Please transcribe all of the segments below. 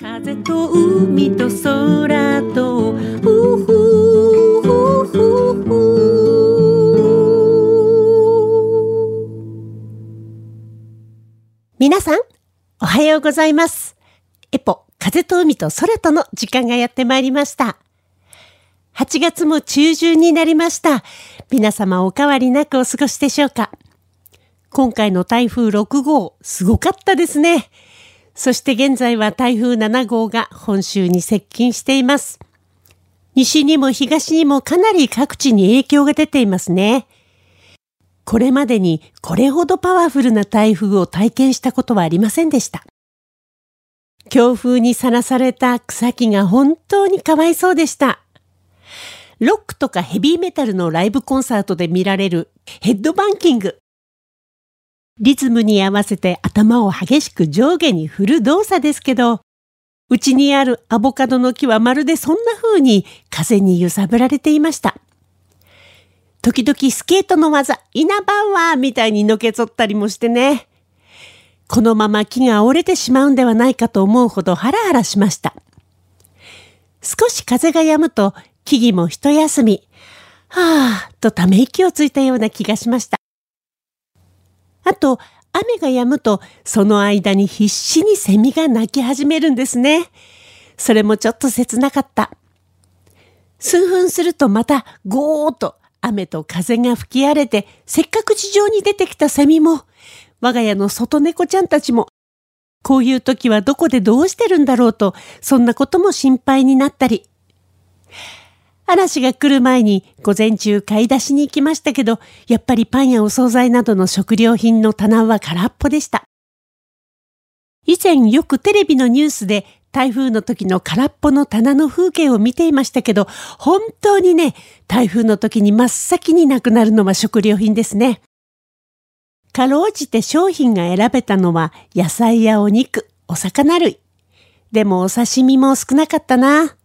風と海と空とふふふふふ皆さん、おはようございます。エポ、風と海と空との時間がやってまいりました。8月も中旬になりました。皆様お変わりなくお過ごしでしょうか今回の台風6号、すごかったですね。そして現在は台風7号が本州に接近しています。西にも東にもかなり各地に影響が出ていますね。これまでにこれほどパワフルな台風を体験したことはありませんでした。強風にさらされた草木が本当にかわいそうでした。ロックとかヘビーメタルのライブコンサートで見られるヘッドバンキング。リズムに合わせて頭を激しく上下に振る動作ですけど、うちにあるアボカドの木はまるでそんな風に風に揺さぶられていました。時々スケートの技、イナバウアーみたいにのけぞったりもしてね。このまま木が折れてしまうんではないかと思うほどハラハラしました。少し風が止むと木々も一休み、はぁ、とため息をついたような気がしました。あと、雨が止むと、その間に必死にセミが鳴き始めるんですね。それもちょっと切なかった。数分するとまたゴーッと雨と風が吹き荒れて、せっかく地上に出てきたセミも、我が家の外猫ちゃんたちも、こういう時はどこでどうしてるんだろうと、そんなことも心配になったり。嵐が来る前に午前中買い出しに行きましたけど、やっぱりパンやお惣菜などの食料品の棚は空っぽでした。以前よくテレビのニュースで台風の時の空っぽの棚の風景を見ていましたけど、本当にね、台風の時に真っ先になくなるのは食料品ですね。かろうじて商品が選べたのは野菜やお肉、お魚類。でもお刺身も少なかったな。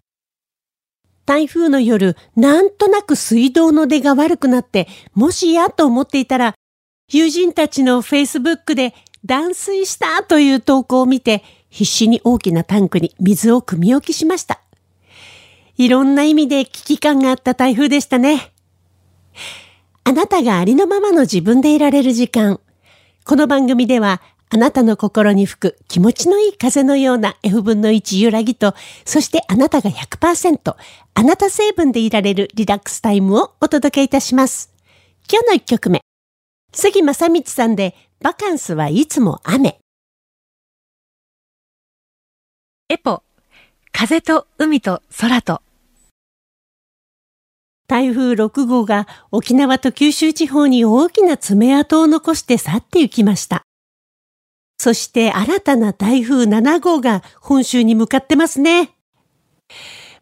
台風の夜、なんとなく水道の出が悪くなって、もしやと思っていたら、友人たちのフェイスブックで断水したという投稿を見て、必死に大きなタンクに水を汲み置きしました。いろんな意味で危機感があった台風でしたね。あなたがありのままの自分でいられる時間。この番組では、あなたの心に吹く気持ちのいい風のような F 分の1揺らぎと、そしてあなたが100%、あなた成分でいられるリラックスタイムをお届けいたします。今日の一曲目。杉正道さんで、バカンスはいつも雨。エポ、風と海と空と。台風6号が沖縄と九州地方に大きな爪痕を残して去って行きました。そして新たな台風7号が本州に向かってますね。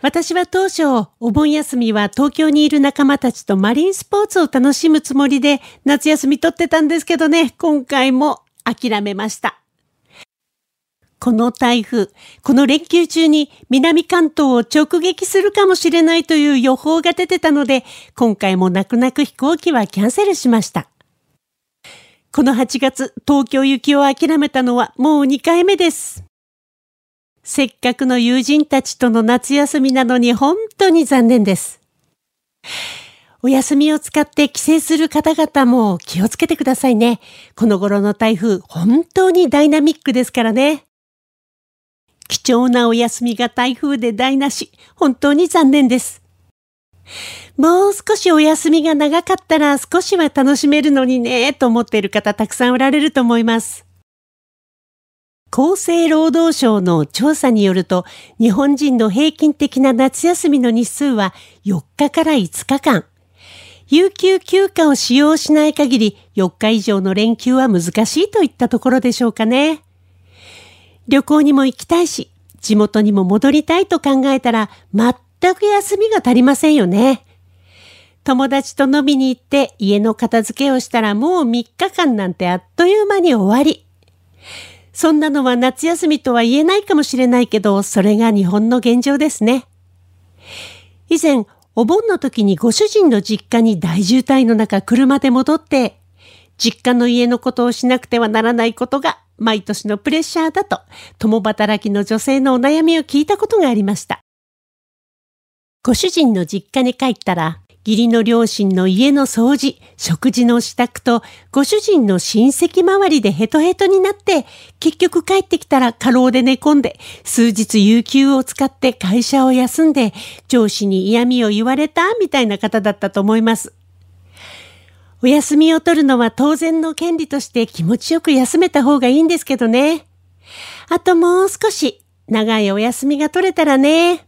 私は当初、お盆休みは東京にいる仲間たちとマリンスポーツを楽しむつもりで夏休み取ってたんですけどね、今回も諦めました。この台風、この連休中に南関東を直撃するかもしれないという予報が出てたので、今回も泣く泣く飛行機はキャンセルしました。この8月、東京行きを諦めたのはもう2回目です。せっかくの友人たちとの夏休みなのに本当に残念です。お休みを使って帰省する方々も気をつけてくださいね。この頃の台風、本当にダイナミックですからね。貴重なお休みが台風で台無し、本当に残念です。もう少しお休みが長かったら少しは楽しめるのにね、と思っている方たくさんおられると思います。厚生労働省の調査によると、日本人の平均的な夏休みの日数は4日から5日間。有給休暇を使用しない限り4日以上の連休は難しいといったところでしょうかね。旅行にも行きたいし、地元にも戻りたいと考えたら全く休みが足りませんよね。友達と飲みに行って家の片付けをしたらもう3日間なんてあっという間に終わり。そんなのは夏休みとは言えないかもしれないけど、それが日本の現状ですね。以前、お盆の時にご主人の実家に大渋滞の中車で戻って、実家の家のことをしなくてはならないことが毎年のプレッシャーだと、共働きの女性のお悩みを聞いたことがありました。ご主人の実家に帰ったら、義理の両親の家の掃除、食事の支度と、ご主人の親戚周りでヘトヘトになって、結局帰ってきたら過労で寝込んで、数日有給を使って会社を休んで、上司に嫌味を言われたみたいな方だったと思います。お休みを取るのは当然の権利として気持ちよく休めた方がいいんですけどね。あともう少し長いお休みが取れたらね。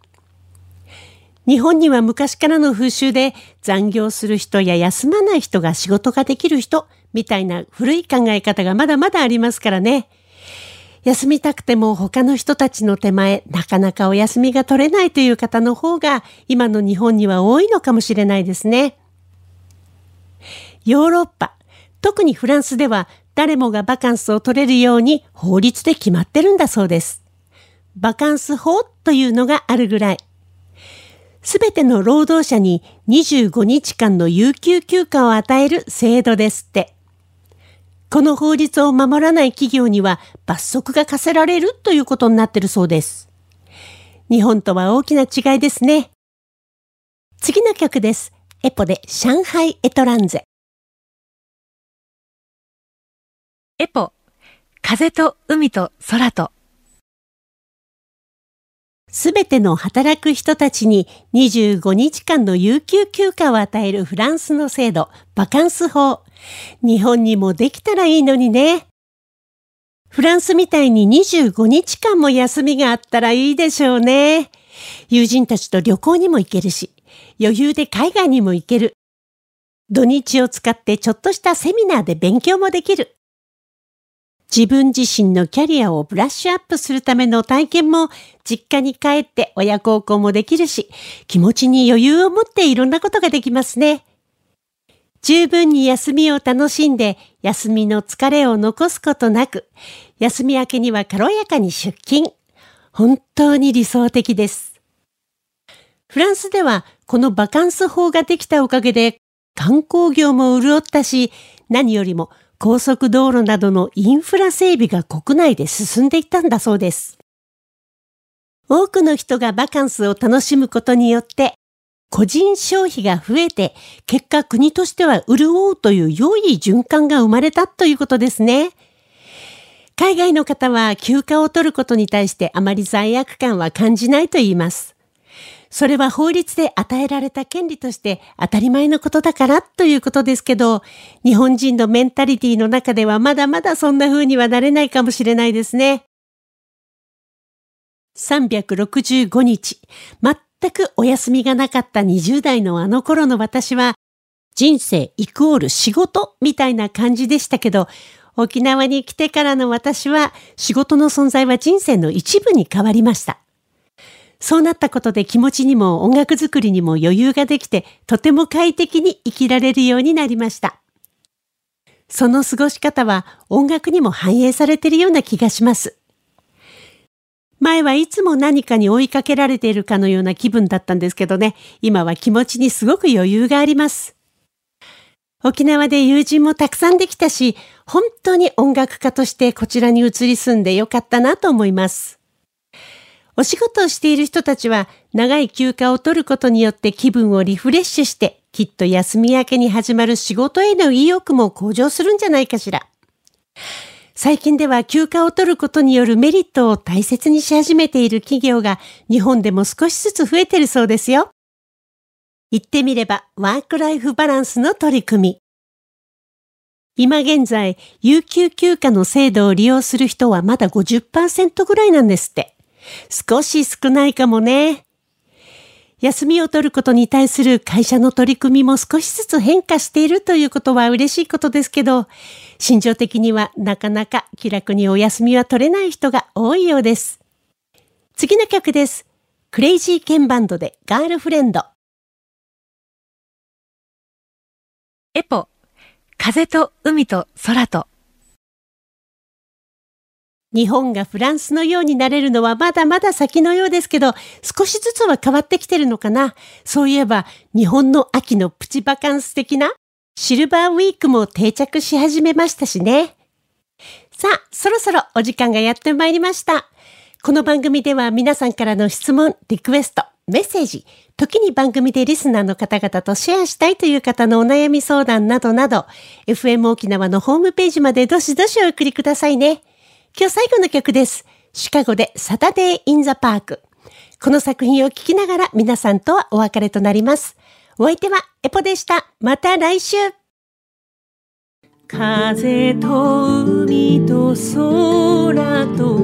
日本には昔からの風習で残業する人や休まない人が仕事ができる人みたいな古い考え方がまだまだありますからね。休みたくても他の人たちの手前、なかなかお休みが取れないという方の方が今の日本には多いのかもしれないですね。ヨーロッパ、特にフランスでは誰もがバカンスを取れるように法律で決まってるんだそうです。バカンス法というのがあるぐらい。すべての労働者に25日間の有給休暇を与える制度ですって。この法律を守らない企業には罰則が課せられるということになってるそうです。日本とは大きな違いですね。次の曲です。エポで上海エトランゼ。エポ、風と海と空と。すべての働く人たちに25日間の有給休暇を与えるフランスの制度、バカンス法。日本にもできたらいいのにね。フランスみたいに25日間も休みがあったらいいでしょうね。友人たちと旅行にも行けるし、余裕で海外にも行ける。土日を使ってちょっとしたセミナーで勉強もできる。自分自身のキャリアをブラッシュアップするための体験も実家に帰って親孝行もできるし、気持ちに余裕を持っていろんなことができますね。十分に休みを楽しんで、休みの疲れを残すことなく、休み明けには軽やかに出勤。本当に理想的です。フランスではこのバカンス法ができたおかげで観光業も潤ったし、何よりも高速道路などのインフラ整備が国内で進んでいったんだそうです。多くの人がバカンスを楽しむことによって、個人消費が増えて、結果国としては潤うという良い循環が生まれたということですね。海外の方は休暇を取ることに対してあまり罪悪感は感じないと言います。それは法律で与えられた権利として当たり前のことだからということですけど、日本人のメンタリティの中ではまだまだそんな風にはなれないかもしれないですね。365日、全くお休みがなかった20代のあの頃の私は、人生イコール仕事みたいな感じでしたけど、沖縄に来てからの私は仕事の存在は人生の一部に変わりました。そうなったことで気持ちにも音楽作りにも余裕ができて、とても快適に生きられるようになりました。その過ごし方は音楽にも反映されているような気がします。前はいつも何かに追いかけられているかのような気分だったんですけどね、今は気持ちにすごく余裕があります。沖縄で友人もたくさんできたし、本当に音楽家としてこちらに移り住んでよかったなと思います。お仕事をしている人たちは長い休暇を取ることによって気分をリフレッシュしてきっと休み明けに始まる仕事への意欲も向上するんじゃないかしら。最近では休暇を取ることによるメリットを大切にし始めている企業が日本でも少しずつ増えてるそうですよ。言ってみればワークライフバランスの取り組み。今現在、有給休暇の制度を利用する人はまだ50%ぐらいなんですって。少し少ないかもね。休みを取ることに対する会社の取り組みも少しずつ変化しているということは嬉しいことですけど、心情的にはなかなか気楽にお休みは取れない人が多いようです。次の曲です。クレイジーケンバンドでガールフレンド。エポ、風と海と空と。日本がフランスのようになれるのはまだまだ先のようですけど、少しずつは変わってきてるのかな。そういえば、日本の秋のプチバカンス的なシルバーウィークも定着し始めましたしね。さあ、そろそろお時間がやってまいりました。この番組では皆さんからの質問、リクエスト、メッセージ、時に番組でリスナーの方々とシェアしたいという方のお悩み相談などなど、FM 沖縄のホームページまでどしどしお送りくださいね。今日最後の曲です。シカゴでサタデー・イン・ザ・パーク。この作品を聴きながら皆さんとはお別れとなります。お相手はエポでした。また来週風と海と空と